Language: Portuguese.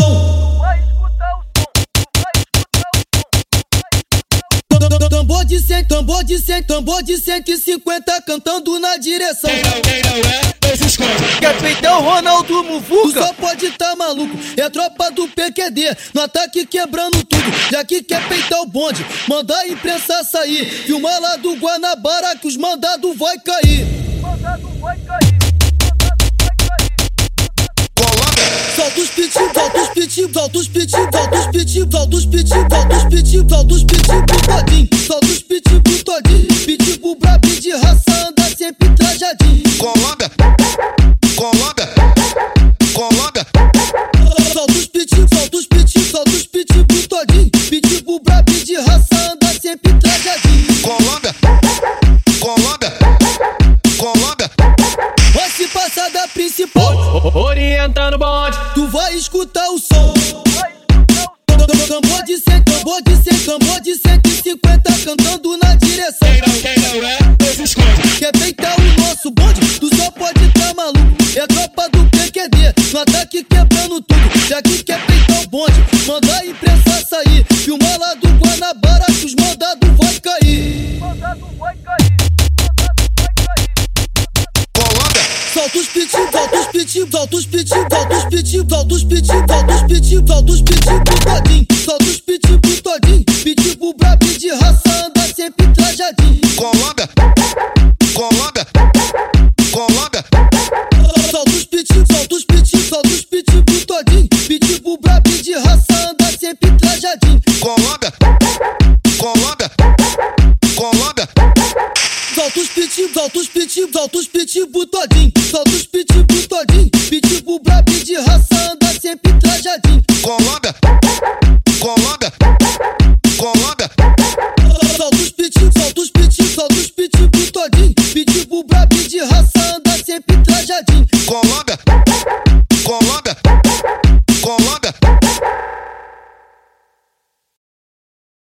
som. Vai escutar o som. Vai escutar o som. Vai escutar o som. Tambor de 100, tambor de 100, tambor de 150 cantando na direção. Quem não, quem não é, não. Quer é peitar o Ronaldo Muvuca? Tu só pode tá maluco. É tropa do PQD, no ataque tá quebrando tudo. Já que quer peitar o bonde, mandar a imprensa sair. Filmar lá do Guanabara que os mandados vai cair. Mandado vai cair. Solta os piti, solta os piti, solta os piti, solta os piti, todinho. Solta os piti, todinho. Pitbull brabo de raça anda sempre trajadinho. Colômbia, Colômbia, Colômbia. Solta os piti, solta os piti, solta os piti, todinho. Pitbull brabo de raça anda sempre trajadinho. Colômbia, Colômbia, Colômbia. Vai se passar da principal. Orientando o bonde. Tu vai escutar o som. Tambor de 100, tambor de 100, tambor de 150 cantando na direção. Quem não, quem não é, esse esconde. Quer peitar o nosso bonde? Tu só pode tá maluco. É tropa do PQD, no ataque quebrando tudo. Já que quer peitar o bonde, manda a imprensa sair. Filma lá do Guanabara que os mandados vai cair. Mandado vai cair. Solta os piti, solta os piti, solta os piti, solta os piti, solta os piti, solta os piti, os. Sempre trajadinho. Colômbia, Colômbia, Colômbia. Solta os piti, solta os piti, solta os piti, todinho. Pitbull brabo de raça anda sempre trajadinho. Colômbia, Colômbia, Colômbia. Solta os piti, solta os piti, solta os piti, todinho. Solta os. Pitbull